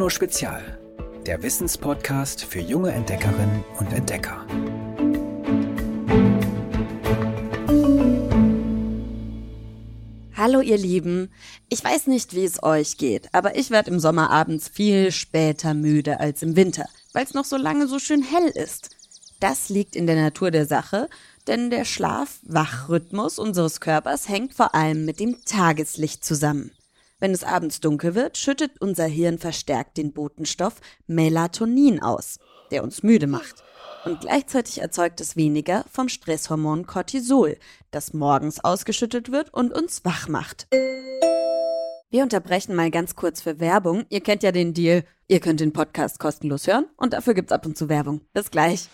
Bruno Spezial, der Wissenspodcast für junge Entdeckerinnen und Entdecker. Hallo ihr Lieben. Ich weiß nicht, wie es euch geht, aber ich werde im Sommer abends viel später müde als im Winter, weil es noch so lange so schön hell ist. Das liegt in der Natur der Sache, denn der Schlaf-Wach-Rhythmus unseres Körpers hängt vor allem mit dem Tageslicht zusammen. Wenn es abends dunkel wird, schüttet unser Hirn verstärkt den Botenstoff Melatonin aus, der uns müde macht. Und gleichzeitig erzeugt es weniger vom Stresshormon Cortisol, das morgens ausgeschüttet wird und uns wach macht. Wir unterbrechen mal ganz kurz für Werbung. Ihr kennt ja den Deal. Ihr könnt den Podcast kostenlos hören und dafür gibt's ab und zu Werbung. Bis gleich.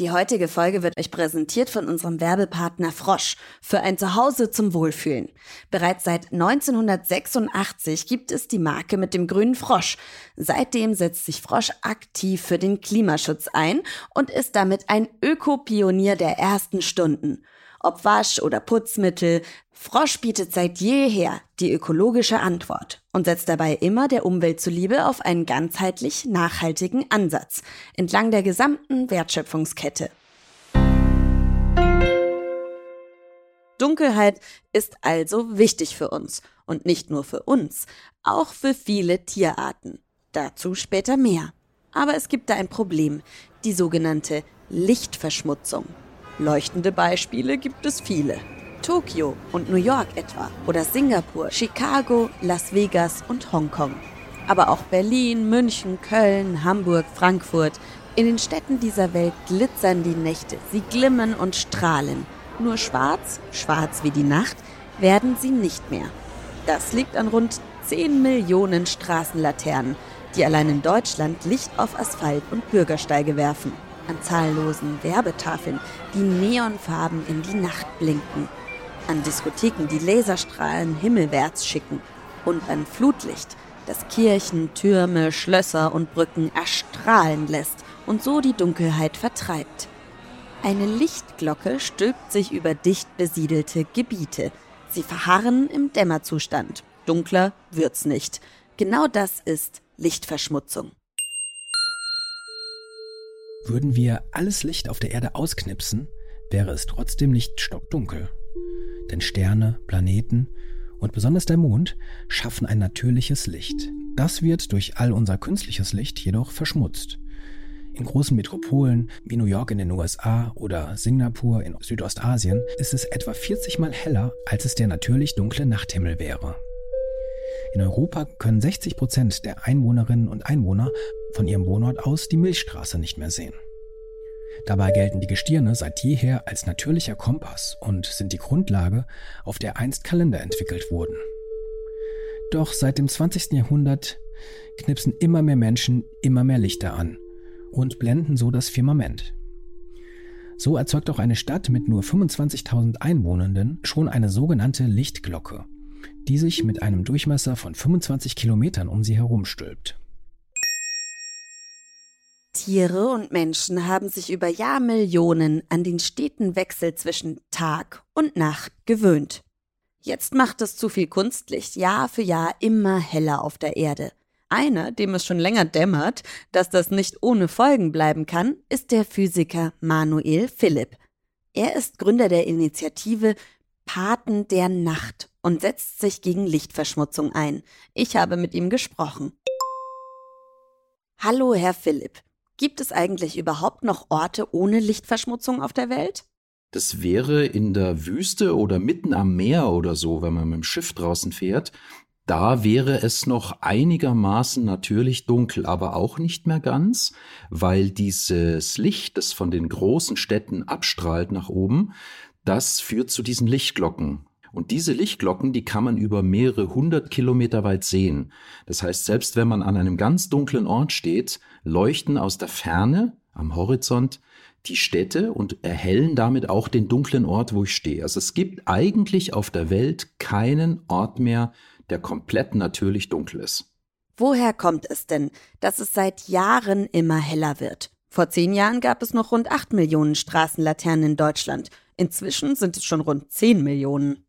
Die heutige Folge wird euch präsentiert von unserem Werbepartner Frosch für ein Zuhause zum Wohlfühlen. Bereits seit 1986 gibt es die Marke mit dem grünen Frosch. Seitdem setzt sich Frosch aktiv für den Klimaschutz ein und ist damit ein Ökopionier der ersten Stunden ob Wasch- oder Putzmittel, Frosch bietet seit jeher die ökologische Antwort und setzt dabei immer der Umwelt zuliebe auf einen ganzheitlich nachhaltigen Ansatz entlang der gesamten Wertschöpfungskette. Dunkelheit ist also wichtig für uns und nicht nur für uns, auch für viele Tierarten. Dazu später mehr. Aber es gibt da ein Problem, die sogenannte Lichtverschmutzung. Leuchtende Beispiele gibt es viele. Tokio und New York etwa oder Singapur, Chicago, Las Vegas und Hongkong. Aber auch Berlin, München, Köln, Hamburg, Frankfurt. In den Städten dieser Welt glitzern die Nächte, sie glimmen und strahlen. Nur schwarz, schwarz wie die Nacht, werden sie nicht mehr. Das liegt an rund 10 Millionen Straßenlaternen, die allein in Deutschland Licht auf Asphalt und Bürgersteige werfen an zahllosen Werbetafeln, die Neonfarben in die Nacht blinken, an Diskotheken, die Laserstrahlen himmelwärts schicken und an Flutlicht, das Kirchen, Türme, Schlösser und Brücken erstrahlen lässt und so die Dunkelheit vertreibt. Eine Lichtglocke stülpt sich über dicht besiedelte Gebiete. Sie verharren im Dämmerzustand. Dunkler wird's nicht. Genau das ist Lichtverschmutzung. Würden wir alles Licht auf der Erde ausknipsen, wäre es trotzdem nicht stockdunkel. Denn Sterne, Planeten und besonders der Mond schaffen ein natürliches Licht. Das wird durch all unser künstliches Licht jedoch verschmutzt. In großen Metropolen wie New York in den USA oder Singapur in Südostasien ist es etwa 40 mal heller, als es der natürlich dunkle Nachthimmel wäre. In Europa können 60 Prozent der Einwohnerinnen und Einwohner von ihrem Wohnort aus die Milchstraße nicht mehr sehen. Dabei gelten die Gestirne seit jeher als natürlicher Kompass und sind die Grundlage, auf der einst Kalender entwickelt wurden. Doch seit dem 20. Jahrhundert knipsen immer mehr Menschen immer mehr Lichter an und blenden so das Firmament. So erzeugt auch eine Stadt mit nur 25.000 Einwohnenden schon eine sogenannte Lichtglocke, die sich mit einem Durchmesser von 25 Kilometern um sie herumstülpt. Tiere und Menschen haben sich über Jahrmillionen an den steten Wechsel zwischen Tag und Nacht gewöhnt. Jetzt macht es zu viel Kunstlicht Jahr für Jahr immer heller auf der Erde. Einer, dem es schon länger dämmert, dass das nicht ohne Folgen bleiben kann, ist der Physiker Manuel Philipp. Er ist Gründer der Initiative Paten der Nacht und setzt sich gegen Lichtverschmutzung ein. Ich habe mit ihm gesprochen. Hallo, Herr Philipp. Gibt es eigentlich überhaupt noch Orte ohne Lichtverschmutzung auf der Welt? Das wäre in der Wüste oder mitten am Meer oder so, wenn man mit dem Schiff draußen fährt. Da wäre es noch einigermaßen natürlich dunkel, aber auch nicht mehr ganz, weil dieses Licht, das von den großen Städten abstrahlt nach oben, das führt zu diesen Lichtglocken. Und diese Lichtglocken, die kann man über mehrere hundert Kilometer weit sehen. Das heißt, selbst wenn man an einem ganz dunklen Ort steht, leuchten aus der Ferne am Horizont die Städte und erhellen damit auch den dunklen Ort, wo ich stehe. Also es gibt eigentlich auf der Welt keinen Ort mehr, der komplett natürlich dunkel ist. Woher kommt es denn, dass es seit Jahren immer heller wird? Vor zehn Jahren gab es noch rund acht Millionen Straßenlaternen in Deutschland. Inzwischen sind es schon rund zehn Millionen.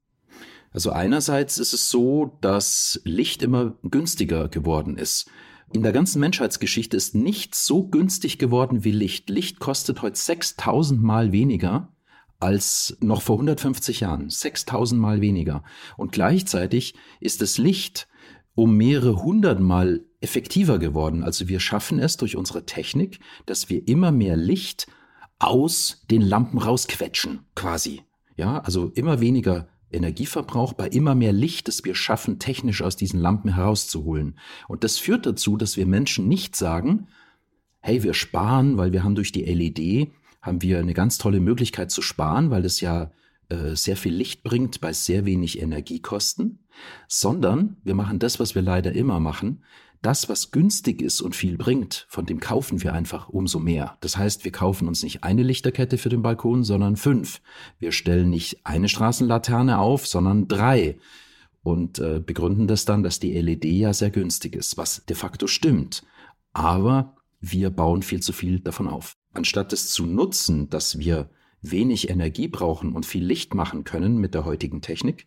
Also einerseits ist es so, dass Licht immer günstiger geworden ist. In der ganzen Menschheitsgeschichte ist nichts so günstig geworden wie Licht. Licht kostet heute 6000 Mal weniger als noch vor 150 Jahren. 6000 Mal weniger. Und gleichzeitig ist das Licht um mehrere hundert Mal effektiver geworden. Also wir schaffen es durch unsere Technik, dass wir immer mehr Licht aus den Lampen rausquetschen, quasi. Ja, also immer weniger Energieverbrauch bei immer mehr Licht, das wir schaffen, technisch aus diesen Lampen herauszuholen. Und das führt dazu, dass wir Menschen nicht sagen, hey, wir sparen, weil wir haben durch die LED, haben wir eine ganz tolle Möglichkeit zu sparen, weil es ja äh, sehr viel Licht bringt bei sehr wenig Energiekosten, sondern wir machen das, was wir leider immer machen, das, was günstig ist und viel bringt, von dem kaufen wir einfach umso mehr. Das heißt, wir kaufen uns nicht eine Lichterkette für den Balkon, sondern fünf. Wir stellen nicht eine Straßenlaterne auf, sondern drei. Und äh, begründen das dann, dass die LED ja sehr günstig ist, was de facto stimmt. Aber wir bauen viel zu viel davon auf. Anstatt es zu nutzen, dass wir wenig Energie brauchen und viel Licht machen können mit der heutigen Technik,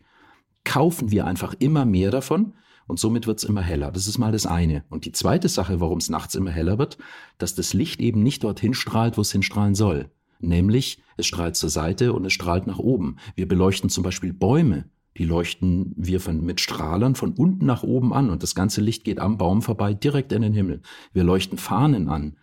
kaufen wir einfach immer mehr davon und somit wird es immer heller. Das ist mal das eine. Und die zweite Sache, warum es nachts immer heller wird, dass das Licht eben nicht dorthin strahlt, wo es hinstrahlen soll. Nämlich, es strahlt zur Seite und es strahlt nach oben. Wir beleuchten zum Beispiel Bäume. Die leuchten wir von, mit Strahlern von unten nach oben an und das ganze Licht geht am Baum vorbei direkt in den Himmel. Wir leuchten Fahnen an.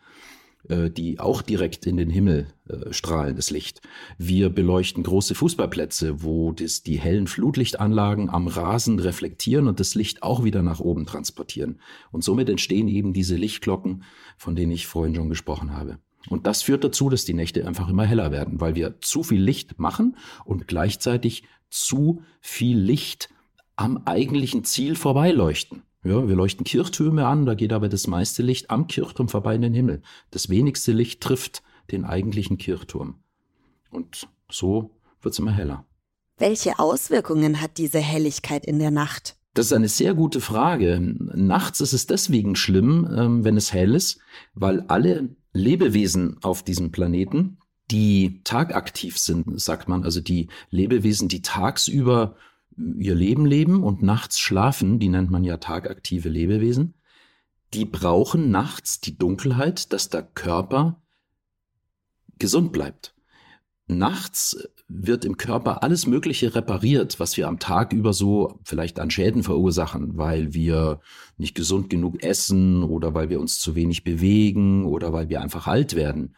Äh, die auch direkt in den Himmel äh, strahlen, das Licht. Wir beleuchten große Fußballplätze, wo das, die hellen Flutlichtanlagen am Rasen reflektieren und das Licht auch wieder nach oben transportieren. Und somit entstehen eben diese Lichtglocken, von denen ich vorhin schon gesprochen habe. Und das führt dazu, dass die Nächte einfach immer heller werden, weil wir zu viel Licht machen und gleichzeitig zu viel Licht am eigentlichen Ziel vorbeileuchten. Ja, wir leuchten Kirchtürme an, da geht aber das meiste Licht am Kirchturm vorbei in den Himmel. Das wenigste Licht trifft den eigentlichen Kirchturm. Und so wird es immer heller. Welche Auswirkungen hat diese Helligkeit in der Nacht? Das ist eine sehr gute Frage. Nachts ist es deswegen schlimm, ähm, wenn es hell ist, weil alle Lebewesen auf diesem Planeten, die tagaktiv sind, sagt man, also die Lebewesen, die tagsüber ihr Leben leben und nachts schlafen, die nennt man ja tagaktive Lebewesen, die brauchen nachts die Dunkelheit, dass der Körper gesund bleibt. Nachts wird im Körper alles Mögliche repariert, was wir am Tag über so vielleicht an Schäden verursachen, weil wir nicht gesund genug essen oder weil wir uns zu wenig bewegen oder weil wir einfach alt werden.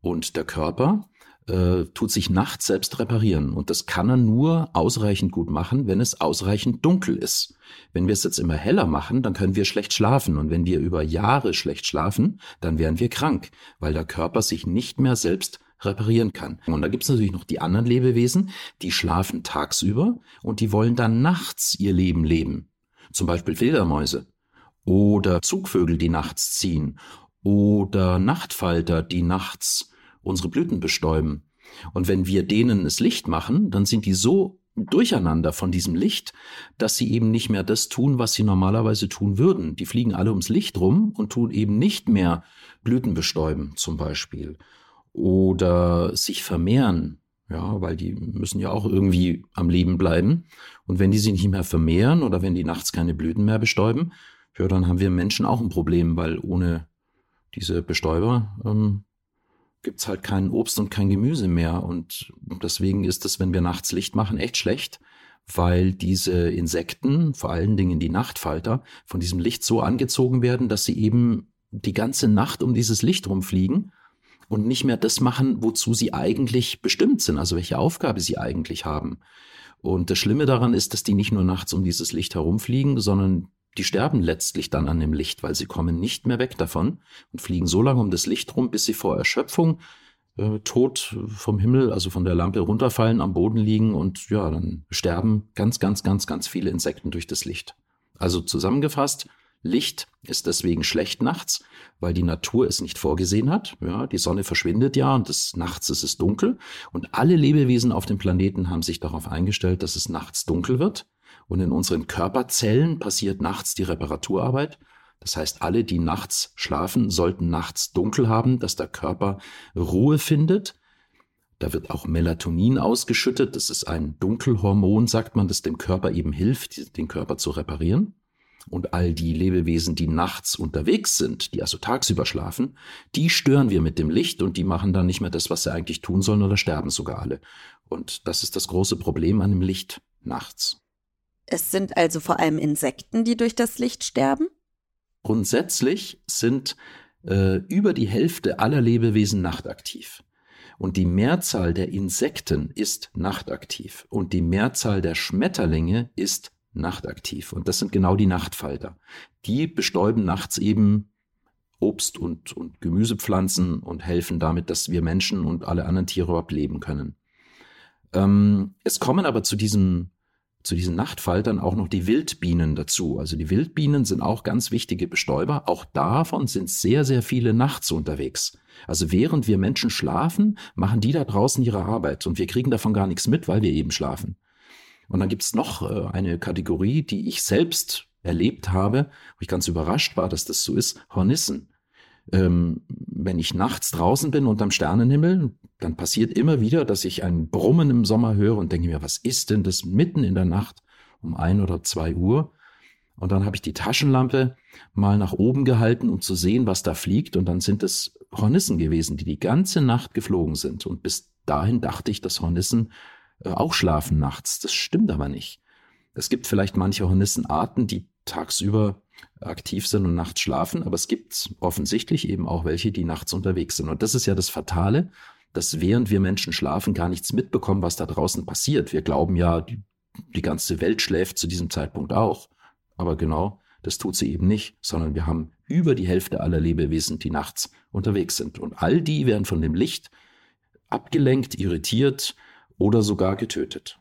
Und der Körper äh, tut sich nachts selbst reparieren. Und das kann er nur ausreichend gut machen, wenn es ausreichend dunkel ist. Wenn wir es jetzt immer heller machen, dann können wir schlecht schlafen. Und wenn wir über Jahre schlecht schlafen, dann werden wir krank, weil der Körper sich nicht mehr selbst reparieren kann. Und da gibt es natürlich noch die anderen Lebewesen, die schlafen tagsüber und die wollen dann nachts ihr Leben leben. Zum Beispiel Fledermäuse oder Zugvögel, die nachts ziehen oder Nachtfalter, die nachts unsere Blüten bestäuben. Und wenn wir denen das Licht machen, dann sind die so durcheinander von diesem Licht, dass sie eben nicht mehr das tun, was sie normalerweise tun würden. Die fliegen alle ums Licht rum und tun eben nicht mehr Blüten bestäuben zum Beispiel oder sich vermehren. Ja, weil die müssen ja auch irgendwie am Leben bleiben. Und wenn die sich nicht mehr vermehren oder wenn die nachts keine Blüten mehr bestäuben, ja, dann haben wir Menschen auch ein Problem, weil ohne diese Bestäuber ähm, gibt's halt kein Obst und kein Gemüse mehr. Und deswegen ist es, wenn wir nachts Licht machen, echt schlecht, weil diese Insekten, vor allen Dingen die Nachtfalter, von diesem Licht so angezogen werden, dass sie eben die ganze Nacht um dieses Licht rumfliegen und nicht mehr das machen, wozu sie eigentlich bestimmt sind, also welche Aufgabe sie eigentlich haben. Und das Schlimme daran ist, dass die nicht nur nachts um dieses Licht herumfliegen, sondern die sterben letztlich dann an dem Licht, weil sie kommen nicht mehr weg davon und fliegen so lange um das Licht rum, bis sie vor Erschöpfung äh, tot vom Himmel, also von der Lampe runterfallen, am Boden liegen und ja, dann sterben ganz, ganz, ganz, ganz viele Insekten durch das Licht. Also zusammengefasst, Licht ist deswegen schlecht nachts, weil die Natur es nicht vorgesehen hat. Ja, die Sonne verschwindet ja und des Nachts ist es dunkel. Und alle Lebewesen auf dem Planeten haben sich darauf eingestellt, dass es nachts dunkel wird. Und in unseren Körperzellen passiert nachts die Reparaturarbeit. Das heißt, alle, die nachts schlafen, sollten nachts dunkel haben, dass der Körper Ruhe findet, Da wird auch Melatonin ausgeschüttet. Das ist ein Dunkelhormon, sagt man, das dem Körper eben hilft, den Körper zu reparieren. Und all die Lebewesen, die nachts unterwegs sind, die also tagsüber schlafen, die stören wir mit dem Licht und die machen dann nicht mehr das, was sie eigentlich tun sollen oder sterben sogar alle. Und das ist das große Problem an dem Licht nachts. Es sind also vor allem Insekten, die durch das Licht sterben? Grundsätzlich sind äh, über die Hälfte aller Lebewesen nachtaktiv. Und die Mehrzahl der Insekten ist nachtaktiv. Und die Mehrzahl der Schmetterlinge ist nachtaktiv. Und das sind genau die Nachtfalter. Die bestäuben nachts eben Obst und, und Gemüsepflanzen und helfen damit, dass wir Menschen und alle anderen Tiere überhaupt leben können. Ähm, es kommen aber zu diesem zu diesen Nachtfaltern auch noch die Wildbienen dazu. Also die Wildbienen sind auch ganz wichtige Bestäuber. Auch davon sind sehr, sehr viele nachts unterwegs. Also während wir Menschen schlafen, machen die da draußen ihre Arbeit und wir kriegen davon gar nichts mit, weil wir eben schlafen. Und dann gibt's noch äh, eine Kategorie, die ich selbst erlebt habe, wo ich ganz überrascht war, dass das so ist, Hornissen. Ähm, wenn ich nachts draußen bin unterm Sternenhimmel, dann passiert immer wieder, dass ich ein Brummen im Sommer höre und denke mir, was ist denn das mitten in der Nacht um ein oder zwei Uhr? Und dann habe ich die Taschenlampe mal nach oben gehalten, um zu sehen, was da fliegt. Und dann sind es Hornissen gewesen, die die ganze Nacht geflogen sind. Und bis dahin dachte ich, dass Hornissen äh, auch schlafen nachts. Das stimmt aber nicht. Es gibt vielleicht manche Hornissenarten, die tagsüber aktiv sind und nachts schlafen, aber es gibt offensichtlich eben auch welche, die nachts unterwegs sind. Und das ist ja das Fatale, dass während wir Menschen schlafen, gar nichts mitbekommen, was da draußen passiert. Wir glauben ja, die, die ganze Welt schläft zu diesem Zeitpunkt auch. Aber genau, das tut sie eben nicht, sondern wir haben über die Hälfte aller Lebewesen, die nachts unterwegs sind. Und all die werden von dem Licht abgelenkt, irritiert oder sogar getötet.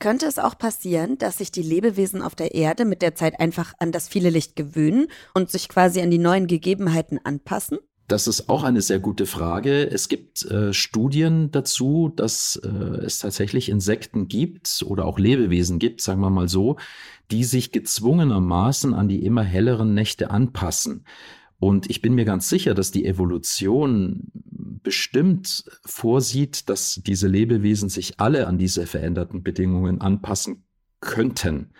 Könnte es auch passieren, dass sich die Lebewesen auf der Erde mit der Zeit einfach an das viele Licht gewöhnen und sich quasi an die neuen Gegebenheiten anpassen? Das ist auch eine sehr gute Frage. Es gibt äh, Studien dazu, dass äh, es tatsächlich Insekten gibt oder auch Lebewesen gibt, sagen wir mal so, die sich gezwungenermaßen an die immer helleren Nächte anpassen. Und ich bin mir ganz sicher, dass die Evolution bestimmt vorsieht, dass diese Lebewesen sich alle an diese veränderten Bedingungen anpassen könnten.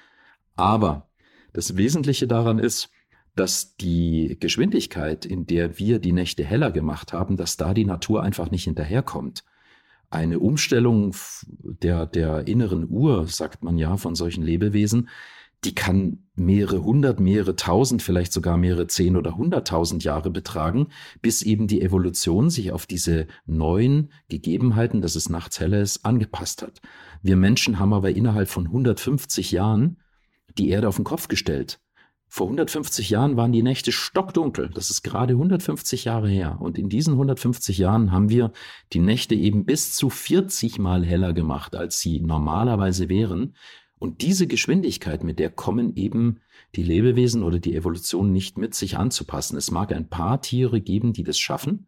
Aber das Wesentliche daran ist, dass die Geschwindigkeit, in der wir die Nächte heller gemacht haben, dass da die Natur einfach nicht hinterherkommt. Eine Umstellung der, der inneren Uhr, sagt man ja von solchen Lebewesen, die kann mehrere hundert, mehrere tausend, vielleicht sogar mehrere zehn oder hunderttausend Jahre betragen, bis eben die Evolution sich auf diese neuen Gegebenheiten, dass es nachts heller ist, angepasst hat. Wir Menschen haben aber innerhalb von 150 Jahren die Erde auf den Kopf gestellt. Vor 150 Jahren waren die Nächte stockdunkel. Das ist gerade 150 Jahre her. Und in diesen 150 Jahren haben wir die Nächte eben bis zu 40 Mal heller gemacht, als sie normalerweise wären. Und diese Geschwindigkeit, mit der kommen eben die Lebewesen oder die Evolution nicht mit, sich anzupassen. Es mag ein paar Tiere geben, die das schaffen,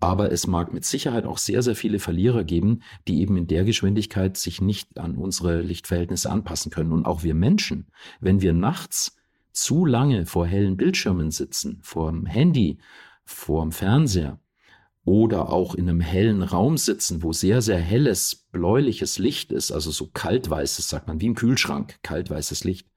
aber es mag mit Sicherheit auch sehr, sehr viele Verlierer geben, die eben in der Geschwindigkeit sich nicht an unsere Lichtverhältnisse anpassen können. Und auch wir Menschen, wenn wir nachts zu lange vor hellen Bildschirmen sitzen, vor dem Handy, vor dem Fernseher, oder auch in einem hellen Raum sitzen, wo sehr, sehr helles, bläuliches Licht ist, also so kaltweißes, sagt man, wie im Kühlschrank, kaltweißes Licht,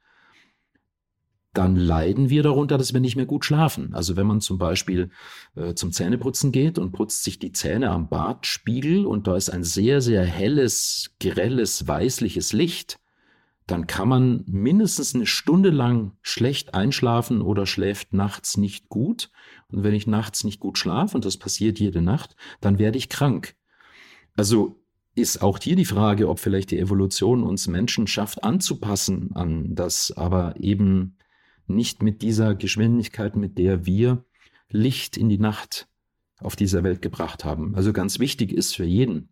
dann leiden wir darunter, dass wir nicht mehr gut schlafen. Also wenn man zum Beispiel äh, zum Zähneputzen geht und putzt sich die Zähne am Bartspiegel und da ist ein sehr, sehr helles, grelles, weißliches Licht, dann kann man mindestens eine Stunde lang schlecht einschlafen oder schläft nachts nicht gut. Und wenn ich nachts nicht gut schlafe, und das passiert jede Nacht, dann werde ich krank. Also ist auch hier die Frage, ob vielleicht die Evolution uns Menschen schafft anzupassen an das, aber eben nicht mit dieser Geschwindigkeit, mit der wir Licht in die Nacht auf dieser Welt gebracht haben. Also ganz wichtig ist für jeden,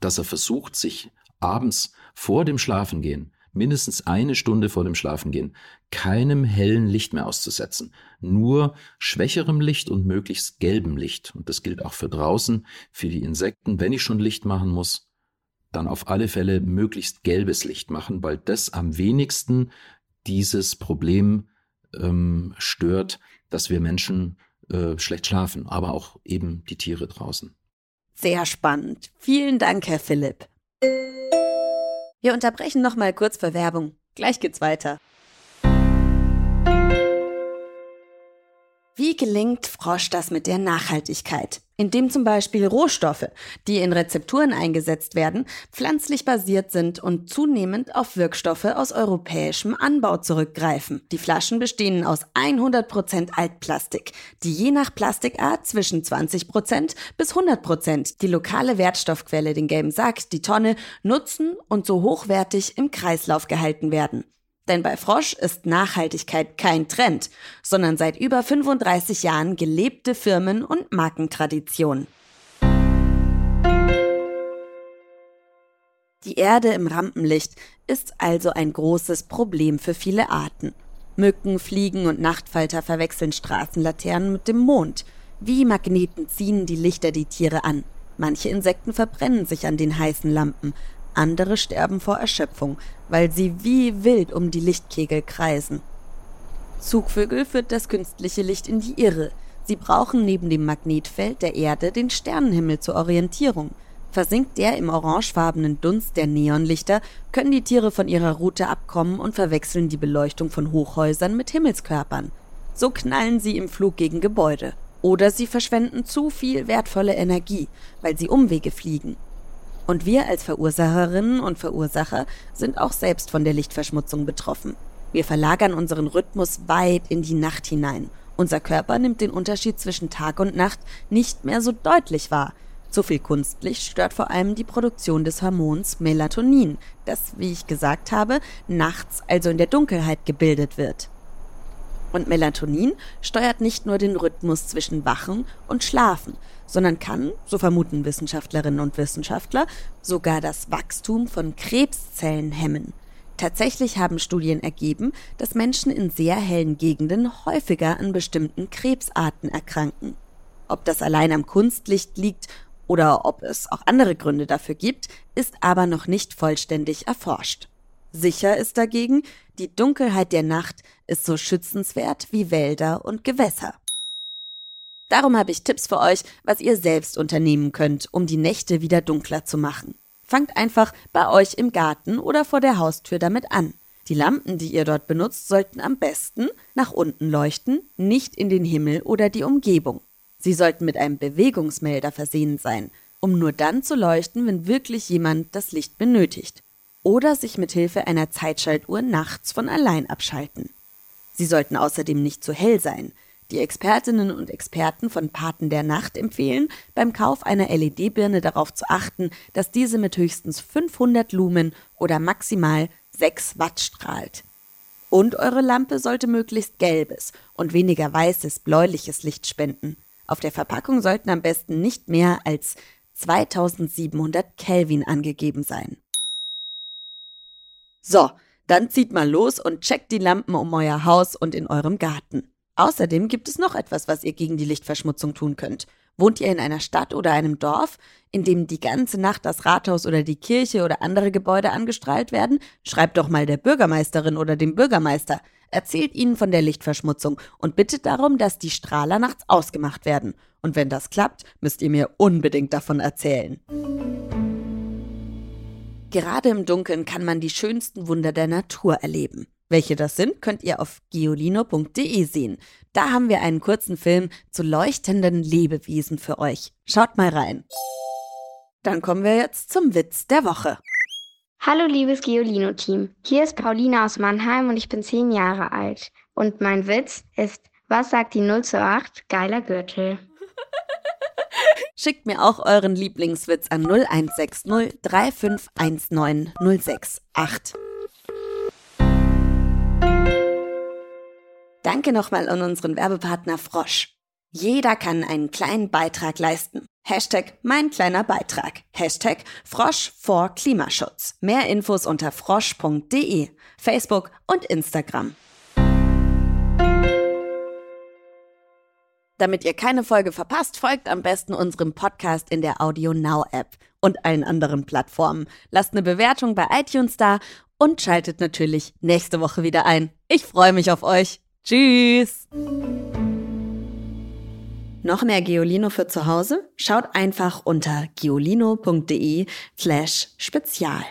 dass er versucht, sich abends vor dem Schlafengehen, mindestens eine Stunde vor dem Schlafengehen, keinem hellen Licht mehr auszusetzen. Nur schwächerem Licht und möglichst gelbem Licht. Und das gilt auch für draußen, für die Insekten. Wenn ich schon Licht machen muss, dann auf alle Fälle möglichst gelbes Licht machen, weil das am wenigsten dieses Problem ähm, stört, dass wir Menschen äh, schlecht schlafen, aber auch eben die Tiere draußen. Sehr spannend. Vielen Dank, Herr Philipp. Wir unterbrechen noch mal kurz für Werbung. Gleich geht's weiter. Wie gelingt Frosch das mit der Nachhaltigkeit? Indem zum Beispiel Rohstoffe, die in Rezepturen eingesetzt werden, pflanzlich basiert sind und zunehmend auf Wirkstoffe aus europäischem Anbau zurückgreifen. Die Flaschen bestehen aus 100% Altplastik, die je nach Plastikart zwischen 20% bis 100% die lokale Wertstoffquelle, den gelben Sack, die Tonne, nutzen und so hochwertig im Kreislauf gehalten werden. Denn bei Frosch ist Nachhaltigkeit kein Trend, sondern seit über 35 Jahren gelebte Firmen- und Markentradition. Die Erde im Rampenlicht ist also ein großes Problem für viele Arten. Mücken, Fliegen und Nachtfalter verwechseln Straßenlaternen mit dem Mond. Wie Magneten ziehen die Lichter die Tiere an. Manche Insekten verbrennen sich an den heißen Lampen, andere sterben vor Erschöpfung, weil sie wie wild um die Lichtkegel kreisen. Zugvögel führt das künstliche Licht in die Irre. Sie brauchen neben dem Magnetfeld der Erde den Sternenhimmel zur Orientierung. Versinkt der im orangefarbenen Dunst der Neonlichter, können die Tiere von ihrer Route abkommen und verwechseln die Beleuchtung von Hochhäusern mit Himmelskörpern. So knallen sie im Flug gegen Gebäude. Oder sie verschwenden zu viel wertvolle Energie, weil sie Umwege fliegen. Und wir als Verursacherinnen und Verursacher sind auch selbst von der Lichtverschmutzung betroffen. Wir verlagern unseren Rhythmus weit in die Nacht hinein. Unser Körper nimmt den Unterschied zwischen Tag und Nacht nicht mehr so deutlich wahr. Zu viel Kunstlicht stört vor allem die Produktion des Hormons Melatonin, das, wie ich gesagt habe, nachts, also in der Dunkelheit gebildet wird. Und Melatonin steuert nicht nur den Rhythmus zwischen Wachen und Schlafen, sondern kann, so vermuten Wissenschaftlerinnen und Wissenschaftler, sogar das Wachstum von Krebszellen hemmen. Tatsächlich haben Studien ergeben, dass Menschen in sehr hellen Gegenden häufiger an bestimmten Krebsarten erkranken. Ob das allein am Kunstlicht liegt oder ob es auch andere Gründe dafür gibt, ist aber noch nicht vollständig erforscht. Sicher ist dagegen, die Dunkelheit der Nacht ist so schützenswert wie Wälder und Gewässer. Darum habe ich Tipps für euch, was ihr selbst unternehmen könnt, um die Nächte wieder dunkler zu machen. Fangt einfach bei euch im Garten oder vor der Haustür damit an. Die Lampen, die ihr dort benutzt, sollten am besten nach unten leuchten, nicht in den Himmel oder die Umgebung. Sie sollten mit einem Bewegungsmelder versehen sein, um nur dann zu leuchten, wenn wirklich jemand das Licht benötigt. Oder sich mit Hilfe einer Zeitschaltuhr nachts von allein abschalten. Sie sollten außerdem nicht zu hell sein, die Expertinnen und Experten von Paten der Nacht empfehlen, beim Kauf einer LED-Birne darauf zu achten, dass diese mit höchstens 500 Lumen oder maximal 6 Watt strahlt. Und eure Lampe sollte möglichst gelbes und weniger weißes, bläuliches Licht spenden. Auf der Verpackung sollten am besten nicht mehr als 2700 Kelvin angegeben sein. So, dann zieht mal los und checkt die Lampen um euer Haus und in eurem Garten. Außerdem gibt es noch etwas, was ihr gegen die Lichtverschmutzung tun könnt. Wohnt ihr in einer Stadt oder einem Dorf, in dem die ganze Nacht das Rathaus oder die Kirche oder andere Gebäude angestrahlt werden? Schreibt doch mal der Bürgermeisterin oder dem Bürgermeister. Erzählt ihnen von der Lichtverschmutzung und bittet darum, dass die Strahler nachts ausgemacht werden. Und wenn das klappt, müsst ihr mir unbedingt davon erzählen. Gerade im Dunkeln kann man die schönsten Wunder der Natur erleben. Welche das sind, könnt ihr auf geolino.de sehen. Da haben wir einen kurzen Film zu leuchtenden Lebewesen für euch. Schaut mal rein. Dann kommen wir jetzt zum Witz der Woche. Hallo liebes Geolino-Team, hier ist Pauline aus Mannheim und ich bin zehn Jahre alt. Und mein Witz ist, was sagt die 0 zu 8? Geiler Gürtel. Schickt mir auch euren Lieblingswitz an 0160 3519 068. Danke nochmal an unseren Werbepartner Frosch. Jeder kann einen kleinen Beitrag leisten. Hashtag mein kleiner Beitrag. Hashtag Frosch vor Klimaschutz. Mehr Infos unter frosch.de, Facebook und Instagram. Damit ihr keine Folge verpasst, folgt am besten unserem Podcast in der Audio Now App und allen anderen Plattformen. Lasst eine Bewertung bei iTunes da und schaltet natürlich nächste Woche wieder ein. Ich freue mich auf euch. Tschüss! Noch mehr Geolino für zu Hause? Schaut einfach unter geolino.de slash spezial.